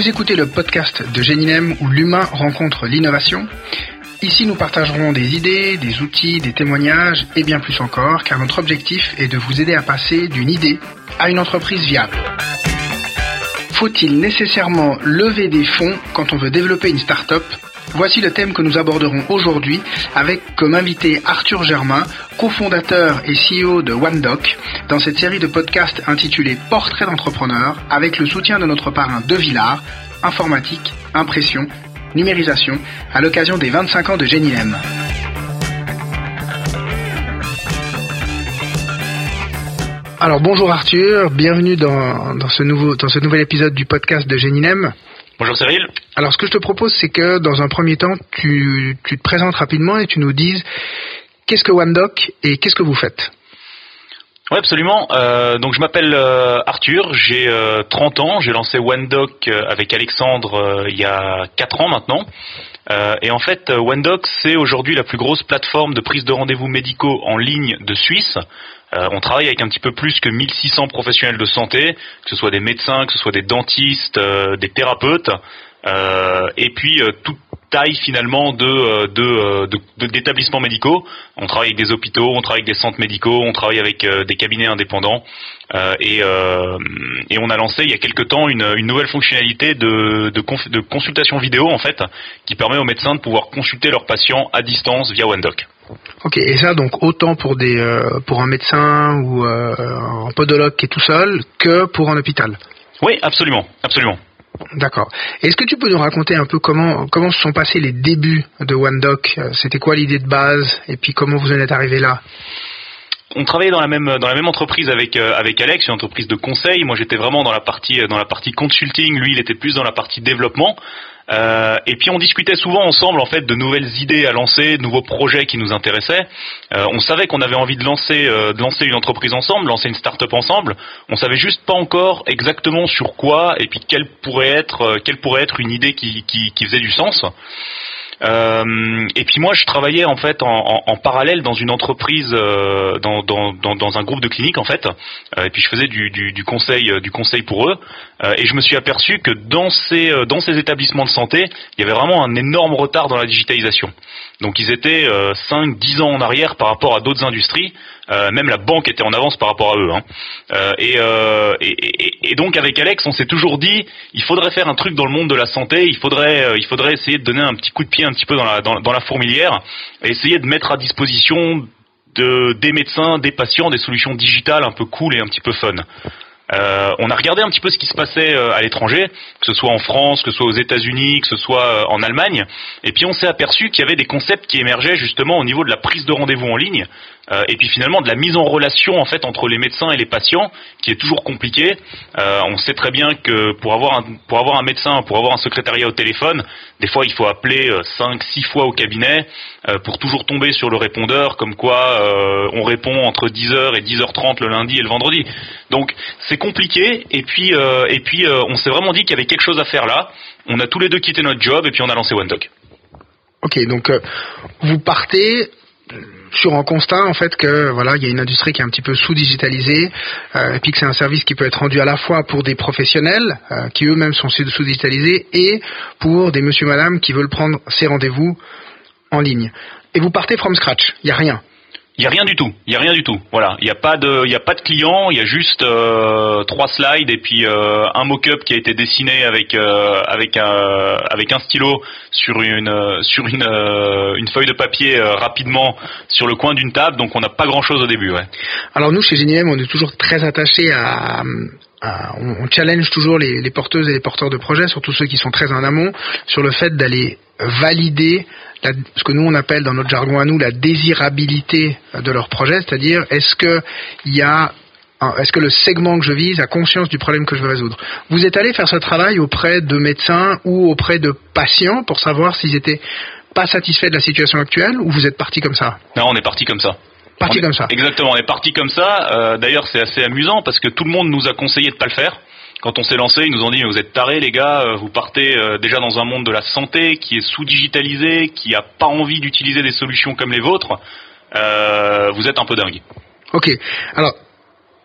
Vous écoutez le podcast de Géninem où l'humain rencontre l'innovation. Ici, nous partagerons des idées, des outils, des témoignages et bien plus encore, car notre objectif est de vous aider à passer d'une idée à une entreprise viable. Faut-il nécessairement lever des fonds quand on veut développer une start-up? Voici le thème que nous aborderons aujourd'hui avec comme invité Arthur Germain, cofondateur et CEO de OneDoc, dans cette série de podcasts intitulée Portrait d'entrepreneur avec le soutien de notre parrain De Villard, informatique, impression, numérisation, à l'occasion des 25 ans de Genilem. Alors bonjour Arthur, bienvenue dans, ce nouvel épisode du podcast de Genilem. Bonjour Cyril. Alors ce que je te propose, c'est que dans un premier temps, tu, te présentes rapidement et tu nous dises qu'est-ce que OneDoc et qu'est-ce que vous faites? Oui, absolument. Euh, donc je m'appelle euh, Arthur, j'ai 30 euh, ans, j'ai lancé OneDoc avec Alexandre il y a 4 ans maintenant. et en fait, OneDoc, c'est aujourd'hui la plus grosse plateforme de prise de rendez-vous médicaux en ligne de Suisse. On travaille avec un petit peu plus que 1600 professionnels de santé, que ce soit des médecins, que ce soit des dentistes, des thérapeutes. Euh, et puis euh, toute taille finalement de, euh, d'établissements médicaux. On travaille avec des hôpitaux, on travaille avec des centres médicaux, on travaille avec des cabinets indépendants et, on a lancé il y a quelque temps une, une nouvelle fonctionnalité de, de, consultation vidéo en fait qui permet aux médecins de pouvoir consulter leurs patients à distance via OneDoc. Ok, et ça donc autant pour des pour un médecin ou un podologue qui est tout seul que pour un hôpital. Oui, absolument, absolument. D'accord. Est-ce que tu peux nous raconter un peu comment comment se sont passés les débuts de OneDoc C'était quoi l'idée de base et puis comment vous en êtes arrivé là? On travaillait dans la même dans la même entreprise avec euh, avec Alex, une entreprise de conseil. Moi, j'étais vraiment dans la partie dans la partie consulting. Lui, il était plus dans la partie développement. Euh, et puis on discutait souvent ensemble en fait de nouvelles idées à lancer, de nouveaux projets qui nous intéressaient. Euh, on savait qu'on avait envie de lancer, euh, de lancer une entreprise ensemble, lancer une start-up ensemble. On savait juste pas encore exactement sur quoi et puis quelle pourrait être, quelle pourrait être une idée qui, qui, qui faisait du sens. Euh, et puis moi, je travaillais en fait en, parallèle dans une entreprise, euh, dans, dans, dans, un groupe de cliniques en fait. Euh, et puis je faisais du, du, du, conseil, du conseil pour eux. et je me suis aperçu que dans ces, dans ces établissements de santé, il y avait vraiment un énorme retard dans la digitalisation. Donc ils étaient 5-10 ans en arrière par rapport à d'autres industries. Euh, même la banque était en avance par rapport à eux. Hein. Euh, euh, et, et, et, donc avec Alex, on s'est toujours dit, il faudrait faire un truc dans le monde de la santé, il faudrait, il faudrait essayer de donner un petit coup de pied un petit peu dans la, dans, dans la fourmilière, et essayer de mettre à disposition de, des médecins, des patients, des solutions digitales un peu cool et un petit peu fun. Euh, on a regardé un petit peu ce qui se passait à l'étranger, que ce soit en France, que ce soit aux États-Unis, que ce soit en Allemagne, et puis on s'est aperçu qu'il y avait des concepts qui émergeaient justement au niveau de la prise de rendez-vous en ligne, euh, et puis finalement de la mise en relation en fait entre les médecins et les patients qui est toujours compliqué. Euh, on sait très bien que pour avoir un, pour avoir un médecin, pour avoir un secrétariat au téléphone, des fois il faut appeler 5 euh, 6 fois au cabinet pour toujours tomber sur le répondeur comme quoi on répond entre 10h et 10h30 le lundi et le vendredi. Donc c'est compliqué et puis et puis on s'est vraiment dit qu'il y avait quelque chose à faire là. On a tous les deux quitté notre job et puis on a lancé OneDoc. Ok, donc vous partez sur un constat en fait que voilà il y a une industrie qui est un petit peu sous-digitalisée euh, et puis que c'est un service qui peut être rendu à la fois pour des professionnels euh, qui eux-mêmes sont sous-digitalisés et pour des monsieur madame qui veulent prendre ces rendez-vous en ligne. Et vous partez from scratch, il n'y a rien. Il y a rien du tout. Il y a rien du tout. Voilà. Il n'y a pas de, il y a pas de client. Il y a juste euh, trois slides et puis euh, un mock-up qui a été dessiné avec euh, avec un avec un stylo sur une sur une une feuille de papier rapidement sur le coin d'une table. Donc on n'a pas grand chose au début. Ouais. Alors nous chez GNM, on est toujours très attachés à on, challenge toujours les, les, porteuses et les porteurs de projets, surtout ceux qui sont très en amont, sur le fait d'aller valider ce que nous on appelle dans notre jargon à nous la désirabilité de leur projet, c'est-à-dire est-ce que il y a est-ce que le segment que je vise a conscience du problème que je veux résoudre? Vous êtes allé faire ce travail auprès de médecins ou auprès de patients pour savoir s'ils étaient pas satisfaits de la situation actuelle ou vous êtes parti comme ça? Non, on est parti comme ça. Parti comme ça. Exactement, on est parti comme ça. Euh, d'ailleurs, c'est assez amusant parce que tout le monde nous a conseillé de pas le faire quand on s'est lancé, ils nous ont dit vous êtes tarés les gars, euh, vous partez euh, déjà dans un monde de la santé qui est sous-digitalisé, qui n'a pas envie d'utiliser des solutions comme les vôtres. Euh, vous êtes un peu dingue. Ok. Alors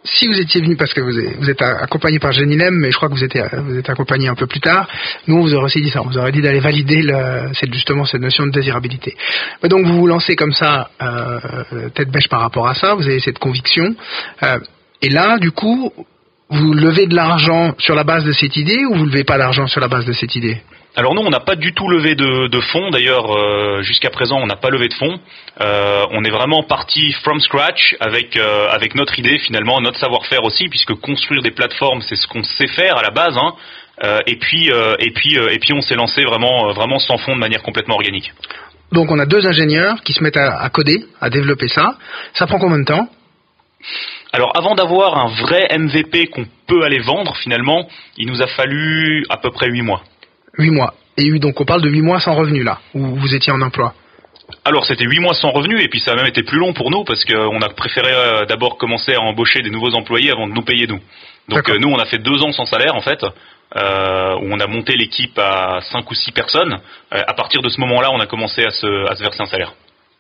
si vous étiez venu parce que vous êtes, accompagné par Genilem, mais je crois que vous êtes, vous êtes accompagné un peu plus tard, nous on vous aurait aussi dit ça, on vous aurait dit d'aller valider justement cette notion de désirabilité. Donc vous vous lancez comme ça, euh, tête bêche par rapport à ça, vous avez cette conviction, euh, et là du coup, vous levez de l'argent sur la base de cette idée ou vous levez pas d'argent sur la base de cette idée? Alors nous, on n'a pas du tout levé de, fonds. D'ailleurs, euh, jusqu'à présent, on n'a pas levé de fonds. Euh, on est vraiment parti from scratch avec euh, avec notre idée finalement, notre savoir-faire aussi, puisque construire des plateformes, c'est ce qu'on sait faire à la base. Hein. et puis et puis et puis on s'est lancé vraiment vraiment sans fonds de manière complètement organique. Donc on a deux ingénieurs qui se mettent à, à coder, à développer ça. Ça prend combien de temps? Alors avant d'avoir un vrai MVP qu'on peut aller vendre finalement, il nous a fallu à peu près 8 mois. 8 mois. Et donc on parle de 8 mois sans revenu là, où vous étiez en emploi alors c'était 8 mois sans revenu et puis ça a même été plus long pour nous parce qu'on a préféré euh, d'abord commencer à embaucher des nouveaux employés avant de nous payer nous. Donc euh, nous on a fait deux ans sans salaire en fait, euh, où on a monté l'équipe à 5 ou 6 personnes. à partir de ce moment-là on a commencé à se, à se verser un salaire.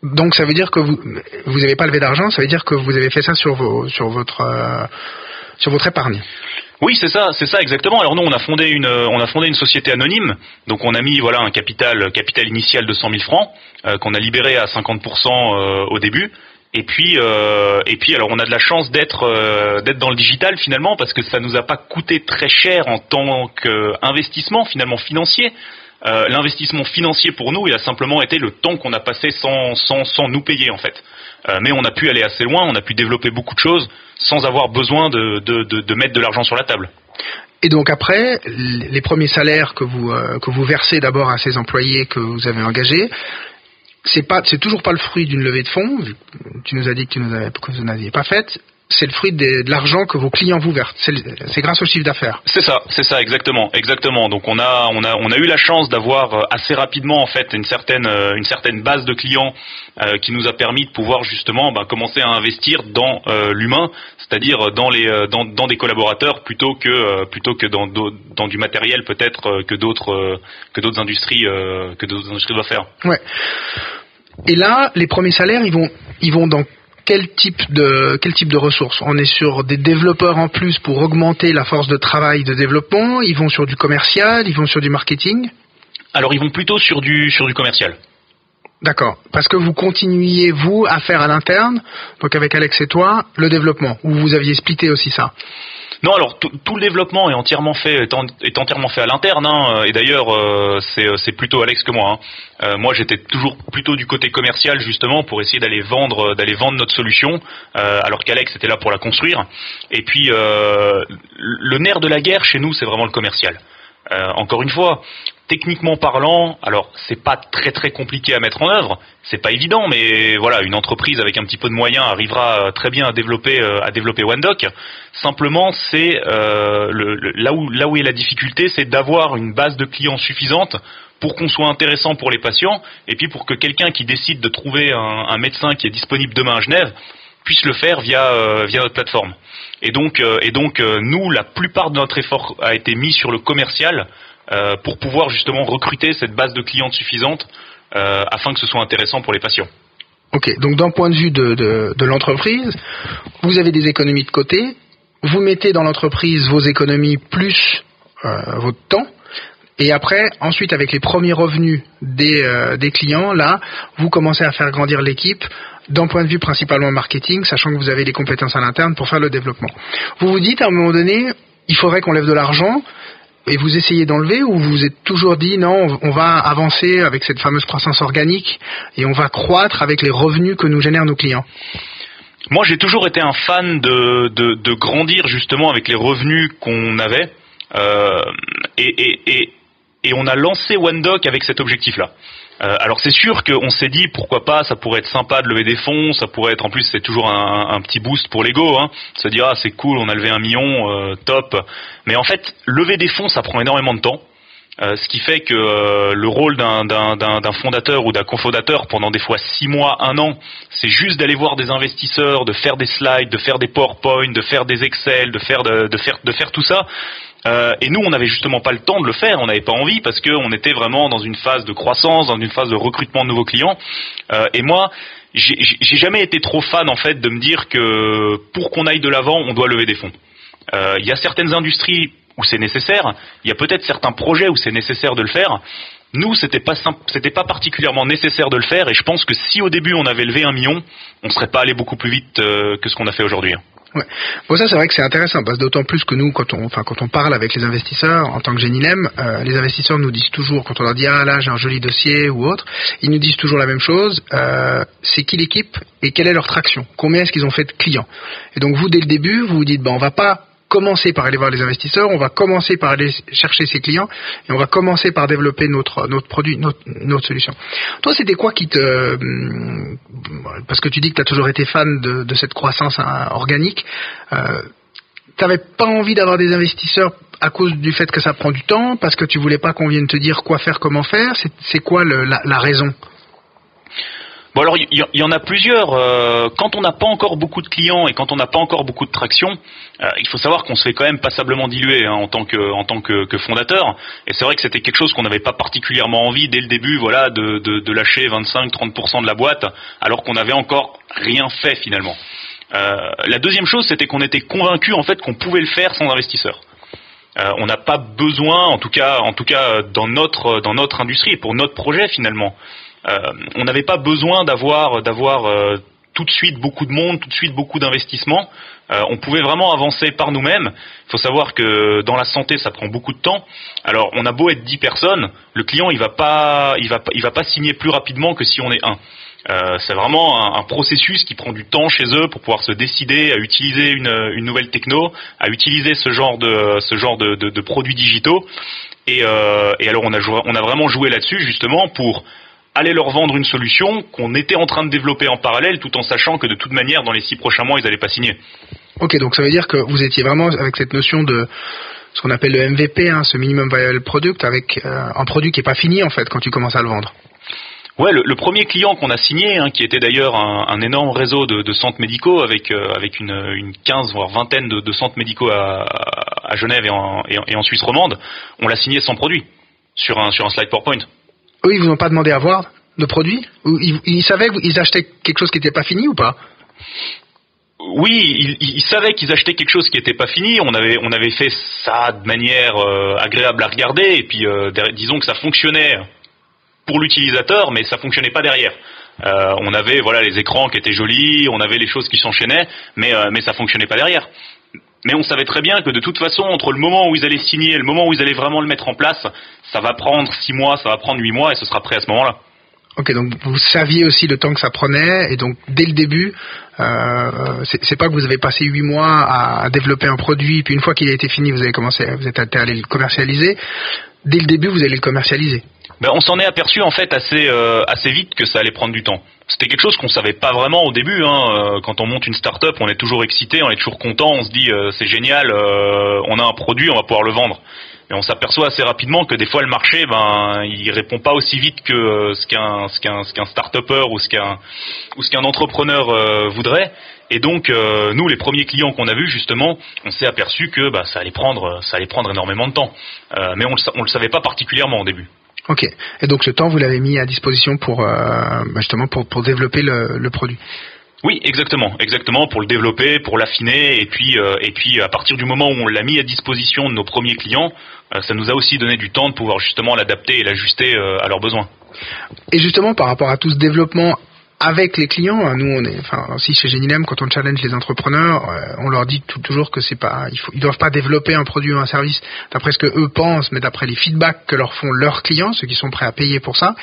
Donc ça veut dire que vous vous n'avez pas levé d'argent, ça veut dire que vous avez fait ça sur vos sur votre sur votre épargne. Oui, c'est ça, c'est ça exactement. Alors nous, on a fondé une, on a fondé une société anonyme. Donc on a mis voilà un capital, capital initial de 100 000 francs euh, qu'on a libéré à 50% euh, au début. Et puis, euh, et puis, alors on a de la chance d'être d'être dans le digital finalement parce que ça nous a pas coûté très cher en tant qu'investissement finalement financier. L'investissement financier pour nous, il a simplement été le temps qu'on a passé sans, sans, sans nous payer en fait. mais on a pu aller assez loin, on a pu développer beaucoup de choses sans avoir besoin de, mettre de l'argent sur la table. Et donc après, les premiers salaires que vous, euh, que vous versez d'abord à ces employés que vous avez engagés, c'est toujours pas le fruit d'une levée de fonds. Tu nous as dit que, tu nous avais, que vous n'aviez pas faite c'est le fruit de, l'argent que vos clients vous versent. C'est grâce au chiffre d'affaires. C'est ça, c'est ça exactement, exactement. Donc on a on a on a eu la chance d'avoir euh, assez rapidement en fait une certaine euh, une certaine base de clients euh, qui nous a permis de pouvoir justement bah, commencer à investir dans l'humain, c'est-à-dire dans les dans, dans des collaborateurs plutôt que plutôt que dans dans du matériel peut-être que d'autres que d'autres industries que d'autres industries doivent faire. Ouais. Et là, les premiers salaires, ils vont ils vont dans quel type de quel type de ressources On est sur des développeurs en plus pour augmenter la force de travail de développement. Ils vont sur du commercial, ils vont sur du marketing. Alors ils vont plutôt sur du sur du commercial. D'accord. Parce que vous continuiez vous à faire à l'interne, donc avec Alex et toi, le développement. Ou vous aviez splitté aussi ça. Non, alors tout le développement est entièrement fait est, entièrement fait à l'interne. Hein, et d'ailleurs, euh, euh, c'est plutôt Alex que moi. Hein. Euh, moi, j'étais toujours plutôt du côté commercial justement pour essayer d'aller vendre d'aller vendre notre solution, alors qu'Alex était là pour la construire. Et puis le nerf de la guerre chez nous, c'est vraiment le commercial. Encore une fois, techniquement parlant, alors c'est pas très très compliqué à mettre en œuvre, c'est pas évident, mais voilà, une entreprise avec un petit peu de moyens arrivera euh, très bien à développer euh, à développer OneDoc. Simplement, c'est euh, là où là où est la difficulté, c'est d'avoir une base de clients suffisante pour qu'on soit intéressant pour les patients, et puis pour que quelqu'un qui décide de trouver un, médecin qui est disponible demain à Genève puisse le faire via via notre plateforme. Et donc et donc nous, la plupart de notre effort a été mis sur le commercial euh, pour pouvoir justement recruter cette base de clients suffisante euh, afin que ce soit intéressant pour les patients. Ok, donc d'un point de vue de, de, de l'entreprise, vous avez des économies de côté, vous mettez dans l'entreprise vos économies plus euh, votre temps, et après, ensuite, avec les premiers revenus des, euh, des clients, là, vous commencez à faire grandir l'équipe d'un point de vue principalement marketing, sachant que vous avez les compétences à l'interne pour faire le développement. Vous vous dites à un moment donné, il faudrait qu'on lève de l'argent, et vous essayez d'enlever ou vous vous êtes toujours dit non, on va avancer avec cette fameuse croissance organique et on va croître avec les revenus que nous génèrent nos clients? Moi, j'ai toujours été un fan de, de, grandir justement avec les revenus qu'on avait euh, et, et, et, on a lancé OneDoc avec cet objectif-là. Euh, alors c'est sûr qu'on s'est dit pourquoi pas, ça pourrait être sympa de lever des fonds, ça pourrait être en plus c'est toujours un, petit boost pour l'ego, hein, se dire ah c'est cool, on a levé un million, euh, top. Mais en fait lever des fonds ça prend énormément de temps. Euh, ce qui fait que le rôle d'un fondateur ou d'un cofondateur pendant des fois six mois, un an, c'est juste d'aller voir des investisseurs, de faire des slides, de faire des PowerPoint, de faire des Excel, de faire de faire de faire tout ça. Euh, et nous, on n'avait justement pas le temps de le faire, on n'avait pas envie parce qu'on était vraiment dans une phase de croissance, dans une phase de recrutement de nouveaux clients. Euh, et moi, j'ai jamais été trop fan en fait de me dire que pour qu'on aille de l'avant, on doit lever des fonds. Euh, il y a certaines industries où c'est nécessaire, il y a peut-être certains projets où c'est nécessaire de le faire. Nous, c'était pas c'était pas particulièrement nécessaire de le faire, et je pense que si au début on avait levé un million, on serait pas allé beaucoup plus vite euh, que ce qu'on a fait aujourd'hui. Hein. Ouais. Bon, ça c'est vrai que c'est intéressant parce d'autant plus que nous, quand on, enfin, quand on parle avec les investisseurs en tant que Genilem, euh, les investisseurs nous disent toujours quand on leur dit ah là j'ai un joli dossier ou autre, ils nous disent toujours la même chose. Euh, c'est qui l'équipe et quelle est leur traction? Combien est-ce qu'ils ont fait de clients? Et donc vous dès le début, vous vous dites bon, on va pas commencer par aller voir les investisseurs, on va commencer par aller chercher ses clients et on va commencer par développer notre notre produit, notre, notre solution. Toi, c'était quoi qui te hum, parce que tu dis que tu as toujours été fan de, cette croissance hein, organique. Euh, T'avais pas envie d'avoir des investisseurs à cause du fait que ça prend du temps, parce que tu voulais pas qu'on vienne te dire quoi faire, comment faire? C'est quoi la raison? Bon alors il y, en a plusieurs. Euh, quand on n'a pas encore beaucoup de clients et quand on n'a pas encore beaucoup de traction, euh, il faut savoir qu'on se fait quand même passablement diluer hein, en tant que en tant que, que fondateur. Et c'est vrai que c'était quelque chose qu'on n'avait pas particulièrement envie dès le début, voilà, de, de, de lâcher 25-30% de la boîte, alors qu'on n'avait encore rien fait finalement. Euh, la deuxième chose, c'était qu'on était convaincu en fait qu'on pouvait le faire sans investisseurs. Euh, on n'a pas besoin, en tout cas, en tout cas dans notre dans notre industrie pour notre projet finalement. Euh, on n'avait pas besoin d'avoir euh, tout de suite beaucoup de monde, tout de suite beaucoup d'investissements. Euh, on pouvait vraiment avancer par nous-mêmes. Il faut savoir que dans la santé, ça prend beaucoup de temps. Alors, on a beau être 10 personnes, le client, il va pas, va, pas signer plus rapidement que si on est un. C'est vraiment un, processus qui prend du temps chez eux pour pouvoir se décider à utiliser une, nouvelle techno, à utiliser ce genre de, produits digitaux. Et, alors, on a vraiment joué là-dessus justement pour aller leur vendre une solution qu'on était en train de développer en parallèle, tout en sachant que de toute manière, dans les six prochains mois, ils n'allaient pas signer. Ok, donc ça veut dire que vous étiez vraiment avec cette notion de ce qu'on appelle le MVP, hein, ce minimum viable product, avec euh, un produit qui est pas fini en fait quand tu commences à le vendre. Ouais, le, premier client qu'on a signé, hein, qui était d'ailleurs un, énorme réseau de, centres médicaux avec euh, avec une, une 15 voire vingtaine de, centres médicaux à, à Genève et en, et en Suisse romande, on l'a signé sans produit sur un sur un slide PowerPoint. Eux, ils vous ont pas demandé à voir de produits ils, savaient qu'ils achetaient quelque chose qui n'était pas fini ou pas oui, ils, savaient qu'ils achetaient quelque chose qui n'était pas fini. On avait, on avait fait ça de manière euh, agréable à regarder, et puis euh, disons que ça fonctionnait pour l'utilisateur, mais ça fonctionnait pas derrière. Euh, on avait voilà les écrans qui étaient jolis, on avait les choses qui s'enchaînaient, mais mais ça fonctionnait pas derrière. Mais on savait très bien que de toute façon, entre le moment où ils allaient signer et le moment où ils allaient vraiment le mettre en place, ça va prendre six mois, ça va prendre huit mois, et ce sera prêt à ce moment-là. Ok, donc vous saviez aussi le temps que ça prenait, et donc dès le début, euh, c'est pas que vous avez passé huit mois à, développer un produit, puis une fois qu'il a été fini, vous avez commencé, vous êtes allé le commercialiser. Dès le début, vous allez le commercialiser. On s'en est aperçu en fait assez euh, assez vite que ça allait prendre du temps. C'était quelque chose qu'on savait pas vraiment au début. Hein. Euh, quand on monte une start-up, on est toujours excité, on est toujours content, on se dit euh, c'est génial, on a un produit, on va pouvoir le vendre. Et on s'aperçoit assez rapidement que des fois le marché, ben, il répond pas aussi vite que ce qu'un ce qu'un ce qu'un start-upper ou ce qu'un ou ce qu'un entrepreneur voudrait. Et donc nous, les premiers clients qu'on a vus justement, on s'est aperçu que bah, ça allait prendre ça allait prendre énormément de temps. mais on le, on le savait pas particulièrement au début. Ok. Et donc ce temps, vous l'avez mis à disposition pour bah, justement pour, pour développer le, le produit. Oui, exactement, exactement pour le développer, pour l'affiner, et puis euh, et puis à partir du moment où on l'a mis à disposition de nos premiers clients, euh, ça nous a aussi donné du temps de pouvoir justement l'adapter et l'ajuster euh, à leurs besoins. Et justement par rapport à tout ce développement avec les clients, hein, nous on est, enfin aussi chez Genilem, quand on challenge les entrepreneurs, on leur dit toujours que c'est pas, ils doivent pas développer un produit ou un service d'après ce que eux pensent, mais d'après les feedbacks que leur font leurs clients, ceux qui sont prêts à payer pour ça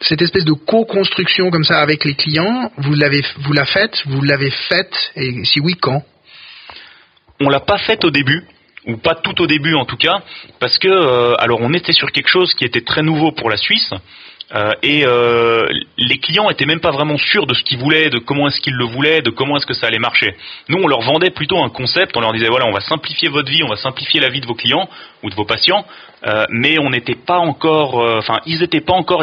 cette espèce de co-construction comme ça avec les clients, vous l'avez, vous la faites, vous l'avez faite, et si oui, quand? On l'a pas faite au début, ou pas tout au début en tout cas, parce que euh, alors on était sur quelque chose qui était très nouveau pour la Suisse. Euh, et euh, les clients étaient même pas vraiment sûrs de ce qu'ils voulaient, de comment est-ce qu'ils le voulaient, de comment est-ce que ça allait marcher. Nous, on leur vendait plutôt un concept, on leur disait voilà, on va simplifier votre vie, on va simplifier la vie de vos clients ou de vos patients, mais on n'était pas encore, enfin, ils n'étaient pas encore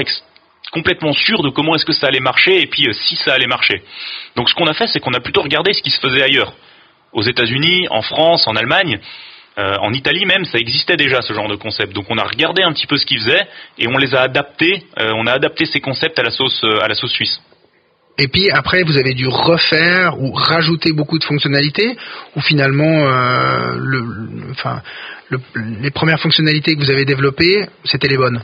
complètement sûr de comment est-ce que ça allait marcher et puis euh, si ça allait marcher. Donc ce qu'on a fait, c'est qu'on a plutôt regardé ce qui se faisait ailleurs. Aux États-Unis, en France, en Allemagne, euh, en Italie même, ça existait déjà ce genre de concept. Donc on a regardé un petit peu ce qu'ils faisaient et on les a adaptés. Euh, on a adapté ces concepts à la sauce à la sauce suisse. Et puis après, vous avez dû refaire ou rajouter beaucoup de fonctionnalités, ou finalement, euh, le, enfin, les premières fonctionnalités que vous avez développées, c'était les bonnes?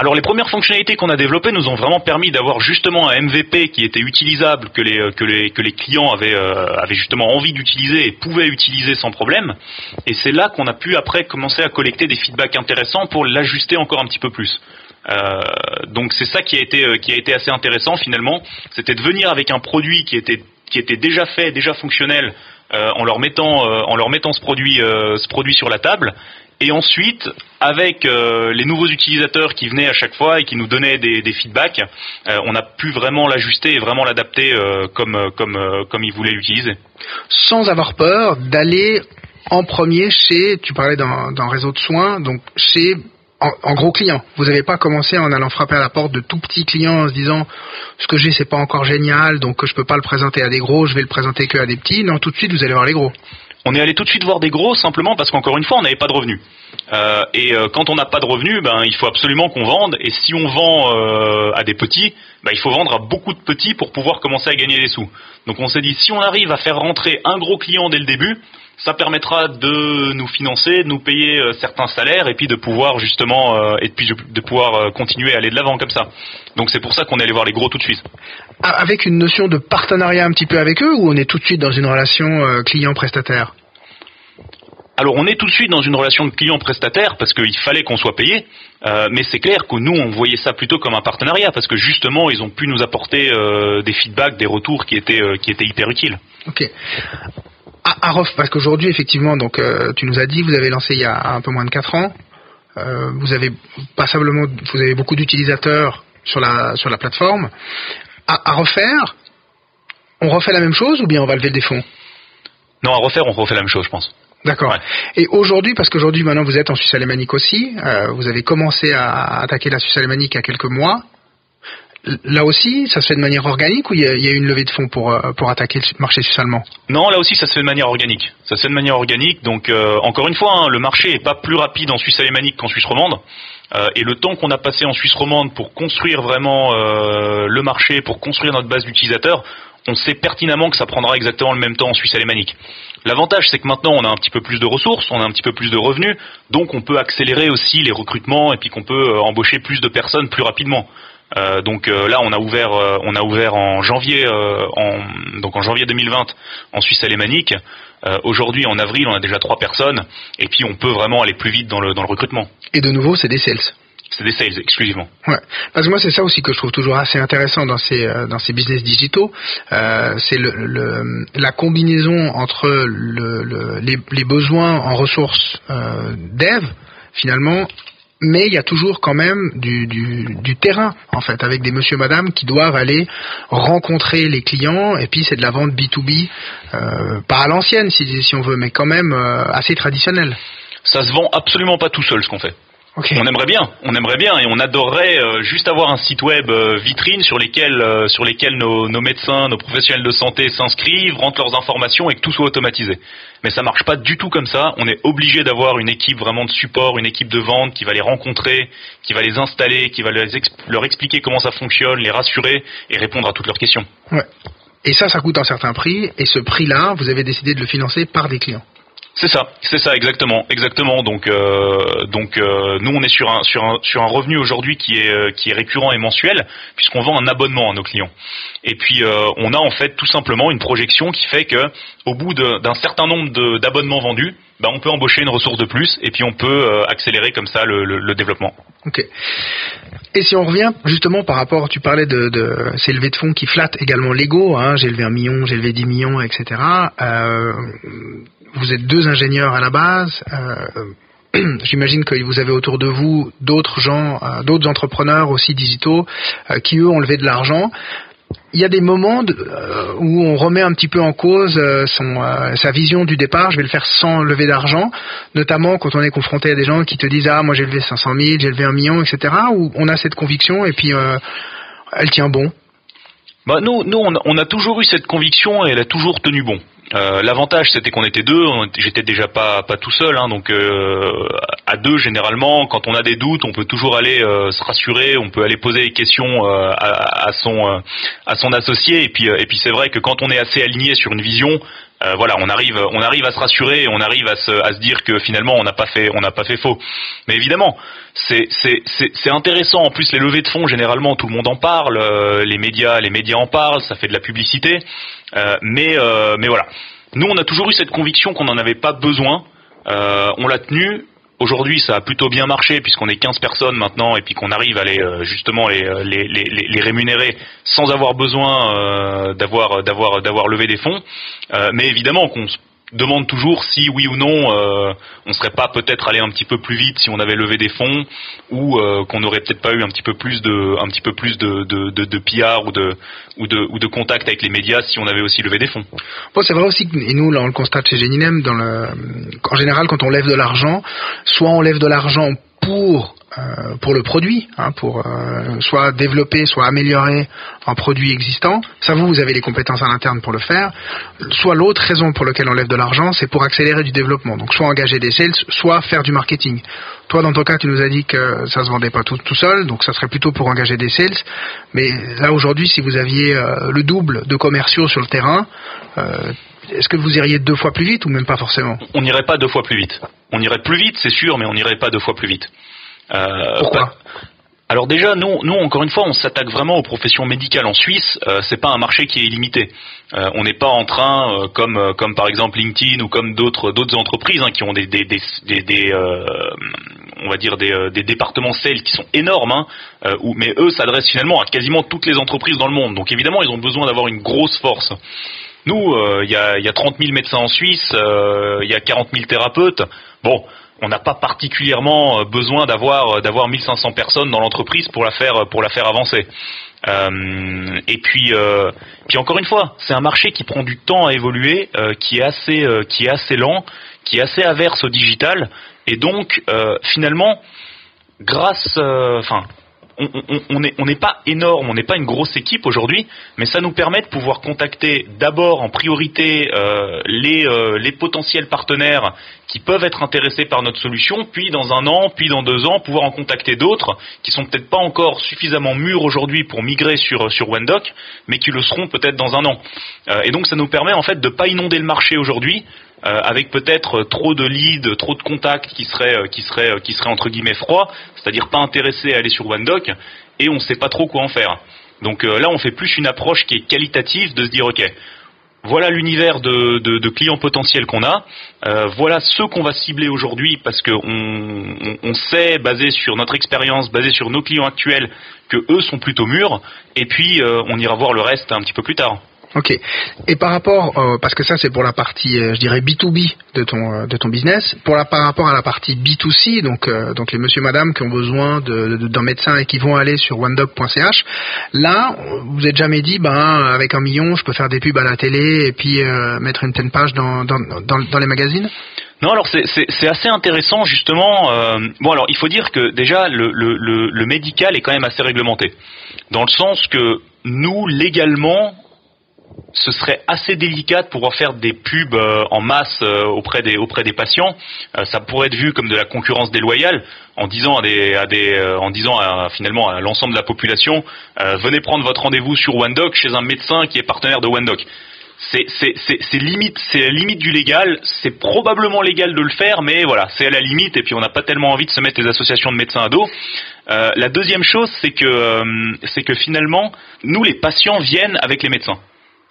Alors les premières fonctionnalités qu'on a développées nous ont vraiment permis d'avoir justement un MVP qui était utilisable, que les, euh, que les, que les clients avaient, euh, avaient justement envie d'utiliser et pouvaient utiliser sans problème. Et c'est là qu'on a pu après commencer à collecter des feedbacks intéressants pour l'ajuster encore un petit peu plus. Euh, donc c'est ça qui a été qui a été assez intéressant finalement, c'était de venir avec un produit qui était qui était déjà fait, déjà fonctionnel, en leur mettant en leur mettant ce produit ce produit sur la table et ensuite, avec euh, les nouveaux utilisateurs qui venaient à chaque fois et qui nous donnaient des, feedbacks, euh, on a pu vraiment l'ajuster et vraiment l'adapter euh, comme, comme, comme ils voulaient l'utiliser. Sans avoir peur d'aller en premier chez, tu parlais d'un réseau de soins, donc chez en, gros client. Vous n'avez pas commencé en allant frapper à la porte de tout petits clients en se disant ce que j'ai c'est pas encore génial donc je peux pas le présenter à des gros, je vais le présenter que à des petits. Non, tout de suite vous allez voir les gros. On est allé tout de suite voir des gros simplement parce qu'encore une fois, on n'avait pas de revenus. Euh, et euh, quand on n'a pas de revenus, ben, il faut absolument qu'on vende. Et si on vend euh, à des petits, ben, il faut vendre à beaucoup de petits pour pouvoir commencer à gagner des sous. Donc on s'est dit, si on arrive à faire rentrer un gros client dès le début, ça permettra de nous financer, de nous payer euh, certains salaires et puis de pouvoir justement euh, et puis de pouvoir euh, continuer à aller de l'avant comme ça. Donc c'est pour ça qu'on est allé voir les gros tout de suite. Ah, avec une notion de partenariat un petit peu avec eux ou on est tout de suite dans une relation client-prestataire alors on est tout de suite dans une relation de client-prestataire parce qu'il fallait qu'on soit payé, mais c'est clair que nous on voyait ça plutôt comme un partenariat parce que justement ils ont pu nous apporter des feedbacks, des retours qui étaient qui étaient hyper utiles. Ok à, parce qu'aujourd'hui, effectivement, donc euh, tu nous as dit, vous avez lancé il y a un peu moins de 4 ans. Euh, vous avez passablement, vous avez beaucoup d'utilisateurs sur la sur la plateforme. À, refaire, on refait la même chose ou bien on va lever des fonds Non, à refaire, on refait la même chose, je pense. D'accord. Et aujourd'hui, parce qu'aujourd'hui maintenant vous êtes en Suisse alémanique aussi, euh, vous avez commencé à attaquer la Suisse alémanique il y a quelques mois. Là aussi, ça se fait de manière organique ou il y, a, une levée de fonds pour, euh, pour attaquer le marché suisse allemand Non, là aussi, ça se fait de manière organique. Ça se fait de manière organique. Donc, euh, encore une fois, hein, le marché n'est pas plus rapide en Suisse alémanique qu'en Suisse romande. Euh, et le temps qu'on a passé en Suisse romande pour construire vraiment le marché, pour construire notre base d'utilisateurs, on sait pertinemment que ça prendra exactement le même temps en Suisse alémanique. L'avantage, c'est que maintenant, on a un petit peu plus de ressources, on a un petit peu plus de revenus, donc on peut accélérer aussi les recrutements et puis qu'on peut embaucher plus de personnes plus rapidement. Euh, donc euh, là, on a ouvert, euh, on a ouvert en janvier, en, donc en janvier 2020 en Suisse alémanique. Aujourd'hui, en avril, on a déjà trois personnes, et puis on peut vraiment aller plus vite dans le dans le recrutement. Et de nouveau, c'est des sales. C'est des sales exclusivement. Ouais. Parce que moi, c'est ça aussi que je trouve toujours assez intéressant dans ces dans ces business digitaux, c'est le, la combinaison entre le, les, les, besoins en ressources dev finalement mais il y a toujours quand même du, du, du, terrain en fait avec des monsieur madame qui doivent aller rencontrer les clients et puis c'est de la vente B2B euh, pas à l'ancienne si, on veut mais quand même euh, assez traditionnelle. Ça se vend absolument pas tout seul ce qu'on fait. On aimerait bien, on aimerait bien et on adorerait euh, juste avoir un site web euh, vitrine sur lesquels, euh, sur lesquels nos, nos, médecins, nos professionnels de santé s'inscrivent, rentrent leurs informations et que tout soit automatisé. Mais ça marche pas du tout comme ça. On est obligé d'avoir une équipe vraiment de support, une équipe de vente qui va les rencontrer, qui va les installer, qui va leur expliquer comment ça fonctionne, les rassurer et répondre à toutes leurs questions. Ouais. Et ça, ça coûte un certain prix. Et ce prix-là, vous avez décidé de le financer par des clients. C'est ça, c'est ça exactement, exactement. Donc, euh, donc euh, nous on est sur un sur un sur un revenu aujourd'hui qui est euh, qui est récurrent et mensuel puisqu'on vend un abonnement à nos clients. Et puis on a en fait tout simplement une projection qui fait que au bout d'un certain nombre d'abonnements vendus, ben, on peut embaucher une ressource de plus et puis on peut accélérer comme ça le, développement. Ok. Et si on revient justement par rapport, tu parlais de, ces levées de fonds qui flattent également l'ego, hein, j'ai levé un million, j'ai levé 10 millions, etc. vous êtes deux ingénieurs à la base. Euh, j'imagine que vous avez autour de vous d'autres gens, euh, d'autres entrepreneurs aussi digitaux euh, qui eux ont levé de l'argent. Il y a des moments où on remet un petit peu en cause sa vision du départ. Je vais le faire sans lever d'argent, notamment quand on est confronté à des gens qui te disent ah moi j'ai levé 500 000, j'ai levé un million, etc. On a cette conviction et puis elle tient bon. Bah nous, nous on a toujours eu cette conviction et elle a toujours tenu bon. Euh, l'avantage c'était qu'on était deux, j'étais déjà pas pas tout seul, hein, donc euh, à deux généralement, quand on a des doutes, on peut toujours aller euh, se rassurer, on peut aller poser des questions à, à, son à son associé, et puis et puis c'est vrai que quand on est assez aligné sur une vision, voilà, on arrive, on arrive à se rassurer, on arrive à se, à se dire que finalement on n'a pas fait, on n'a pas fait faux. Mais évidemment, c'est, c'est, c'est, intéressant. En plus, les levées de fonds, généralement, tout le monde en parle, les médias, les médias en parlent, ça fait de la publicité. mais, mais voilà. Nous, on a toujours eu cette conviction qu'on n'en avait pas besoin. Euh, on l'a tenu. Aujourd'hui, ça a plutôt bien marché puisqu'on est 15 personnes maintenant et puis qu'on arrive à les euh, justement euh, les, les, rémunérer sans avoir besoin d'avoir d'avoir d'avoir levé des fonds. mais évidemment qu'on demande toujours si oui ou non euh, on serait pas peut-être allé un petit peu plus vite si on avait levé des fonds ou euh, qu'on n'aurait peut-être pas eu un petit peu plus de un petit peu plus de, de, de, de ou de ou de ou de contact avec les médias si on avait aussi levé des fonds. Bon, c'est vrai aussi que et nous là on le constate chez Geninem dans le en général quand on lève de l'argent, soit on lève de l'argent pour euh, pour le produit, hein, pour euh, soit développer, soit améliorer un produit existant. Ça, vous, vous avez les compétences à l'interne pour le faire. Soit l'autre raison pour laquelle on lève de l'argent, c'est pour accélérer du développement. Donc, soit engager des sales, soit faire du marketing. Toi, dans ton cas, tu nous as dit que ça se vendait pas tout, tout seul, donc ça serait plutôt pour engager des sales. Mais là, aujourd'hui, si vous aviez euh, le double de commerciaux sur le terrain, est-ce que vous iriez deux fois plus vite ou même pas forcément On n'irait pas deux fois plus vite. On irait plus vite, c'est sûr, mais on n'irait pas deux fois plus vite. Euh, Pourquoi alors déjà, nous, nous encore une fois, on s'attaque vraiment aux professions médicales en Suisse. Euh, c'est pas un marché qui est illimité. Euh, on n'est pas en train, euh, comme comme par exemple LinkedIn ou comme d'autres d'autres entreprises hein, qui ont des des, des, des, on va dire des, des départements sales qui sont énormes, hein, où, mais eux s'adressent finalement à quasiment toutes les entreprises dans le monde. Donc évidemment, ils ont besoin d'avoir une grosse force. Nous, il y, a, y a 30 000 médecins en Suisse, il y a 40 000 thérapeutes. Bon, on n'a pas particulièrement euh, besoin d'avoir euh, d'avoir 1500 personnes dans l'entreprise pour la faire pour la faire avancer. Euh, et puis puis encore une fois, c'est un marché qui prend du temps à évoluer, qui est assez qui est assez lent, qui est assez averse au digital, et donc finalement grâce enfin on n'est pas énorme, on n'est pas une grosse équipe aujourd'hui, mais ça nous permet de pouvoir contacter d'abord en priorité euh, les, euh, les potentiels partenaires qui peuvent être intéressés par notre solution, puis dans un an, puis dans deux ans, pouvoir en contacter d'autres qui sont peut-être pas encore suffisamment mûrs aujourd'hui pour migrer sur sur OneDoc, mais qui le seront peut-être dans un an. Euh, et donc ça nous permet en fait de pas inonder le marché aujourd'hui, avec peut-être trop de leads, trop de contacts qui seraient, euh, qui seraient, euh, qui seraient entre guillemets froids, c'est-à-dire pas intéressés à aller sur OneDoc, et on ne sait pas trop quoi en faire. Donc là, on fait plus une approche qui est qualitative, de se dire, ok, voilà l'univers de, de, de, clients potentiels qu'on a, euh, voilà ceux qu'on va cibler aujourd'hui parce qu'on on, on, sait, basé sur notre expérience, basé sur nos clients actuels, que eux sont plutôt mûrs, et puis euh, on ira voir le reste un petit peu plus tard. Ok. Et par rapport, euh, parce que ça c'est pour la partie, euh, je dirais B2B de ton euh, de ton business, pour la par rapport à la partie B2C, donc donc les monsieur madame qui ont besoin d'un de, médecin et qui vont aller sur onedoc.ch, là vous êtes jamais dit, ben avec un million je peux faire des pubs à la télé et puis mettre une telle page dans dans, dans, dans les magazines? Non, alors c'est assez intéressant justement. bon, alors il faut dire que déjà le, le, le, le médical est quand même assez réglementé, dans le sens que nous légalement ce serait assez délicat de pouvoir faire des pubs euh, en masse euh, auprès des auprès des patients. Euh, ça pourrait être vu comme de la concurrence déloyale en disant à des, à des en disant finalement à l'ensemble de la population venez prendre votre rendez-vous sur OneDoc chez un médecin qui est partenaire de OneDoc. C'est c'est limite c'est la limite du légal. C'est probablement légal de le faire, mais voilà c'est à la limite et puis on n'a pas tellement envie de se mettre les associations de médecins à dos. la deuxième chose c'est que c'est que finalement nous les patients viennent avec les médecins.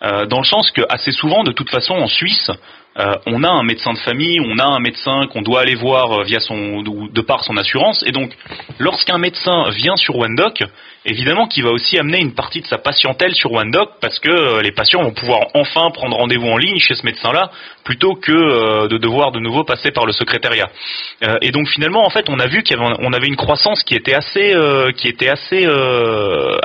Euh, dans le sens que assez souvent, de toute façon, en Suisse, euh, on a un médecin de famille, on a un médecin qu'on doit aller voir euh, via son, de par son assurance, et donc lorsqu'un médecin vient sur OneDoc, évidemment qu'il va aussi amener une partie de sa patientèle sur OneDoc parce que les patients vont pouvoir enfin prendre rendez-vous en ligne chez ce médecin-là plutôt que de devoir de nouveau passer par le secrétariat. et donc finalement, en fait, on a vu qu'on avait, une croissance qui était assez, qui était assez,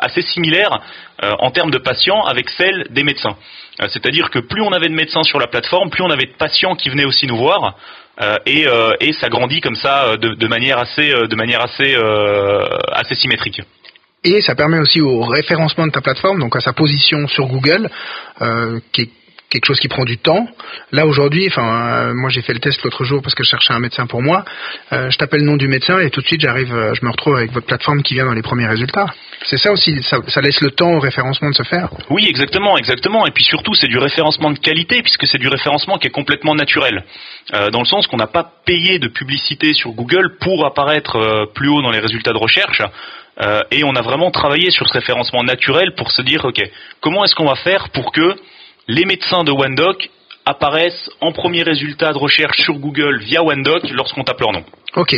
assez similaire euh, en termes de patients avec celle des médecins. Euh, c'est-à-dire que plus on avait de médecins sur la plateforme, plus on avait de patients qui venaient aussi nous voir. Euh, et, et, ça grandit comme ça de, manière assez, de manière assez, assez symétrique. Et ça permet aussi au référencement de ta plateforme, donc à sa position sur Google, qui est quelque chose qui prend du temps. Là aujourd'hui, enfin, moi j'ai fait le test l'autre jour parce que je cherchais un médecin pour moi. je tape le nom du médecin et tout de suite j'arrive, je me retrouve avec votre plateforme qui vient dans les premiers résultats. C'est ça aussi, ça, laisse le temps au référencement de se faire. Oui, exactement, exactement. Et puis surtout, c'est du référencement de qualité puisque c'est du référencement qui est complètement naturel, dans le sens qu'on n'a pas payé de publicité sur Google pour apparaître plus haut dans les résultats de recherche. Euh, et on a vraiment travaillé sur ce référencement naturel pour se dire, ok, comment est-ce qu'on va faire pour que les médecins de OneDoc apparaissent en premier résultat de recherche sur Google via OneDoc lorsqu'on tape leur nom. Ok.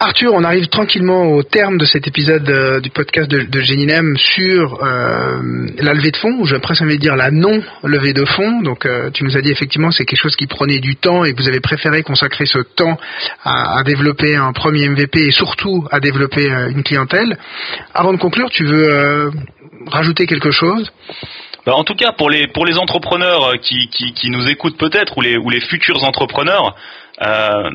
Arthur, on arrive tranquillement au terme de cet épisode euh, du podcast de, de Geninem sur euh, la levée de fonds, ou je presque envie dire la non levée de fonds. Donc, euh, tu nous as dit effectivement c'est quelque chose qui prenait du temps et que vous avez préféré consacrer ce temps à, développer un premier MVP et surtout à développer une clientèle. Avant de conclure, tu veux rajouter quelque chose? Bah, en tout cas, pour les pour les entrepreneurs qui, qui, qui nous écoutent peut-être ou les ou les futurs entrepreneurs, euh,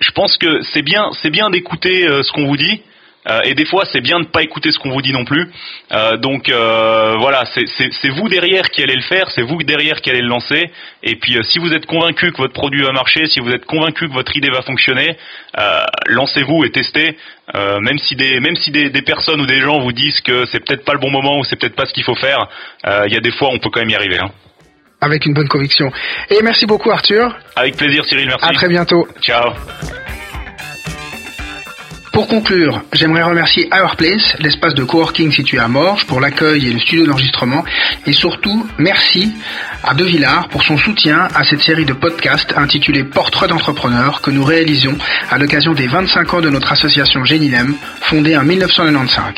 je pense que c'est bien, bien d'écouter euh, ce qu'on vous dit. Euh, et des fois, c'est bien de ne pas écouter ce qu'on vous dit non plus. donc voilà, c'est vous derrière qui allez le faire, c'est vous derrière qui allez le lancer. Et puis, si vous êtes convaincu que votre produit va marcher, si vous êtes convaincu que votre idée va fonctionner, lancez-vous et testez. même si des même si des, des, personnes ou des gens vous disent que c'est peut-être pas le bon moment ou c'est peut-être pas ce qu'il faut faire, il y a des fois on peut quand même y arriver. Hein avec une bonne conviction. Et merci beaucoup Arthur. Avec plaisir Cyril, merci. À très bientôt. Ciao. Pour conclure, j'aimerais remercier Place, l'espace de coworking situé à Morges, pour l'accueil et le studio d'enregistrement. Et surtout, merci à De Villard pour son soutien à cette série de podcasts intitulée Portrait d'entrepreneur que nous réalisions à l'occasion des 25 ans de notre association Génilem, fondée en 1995.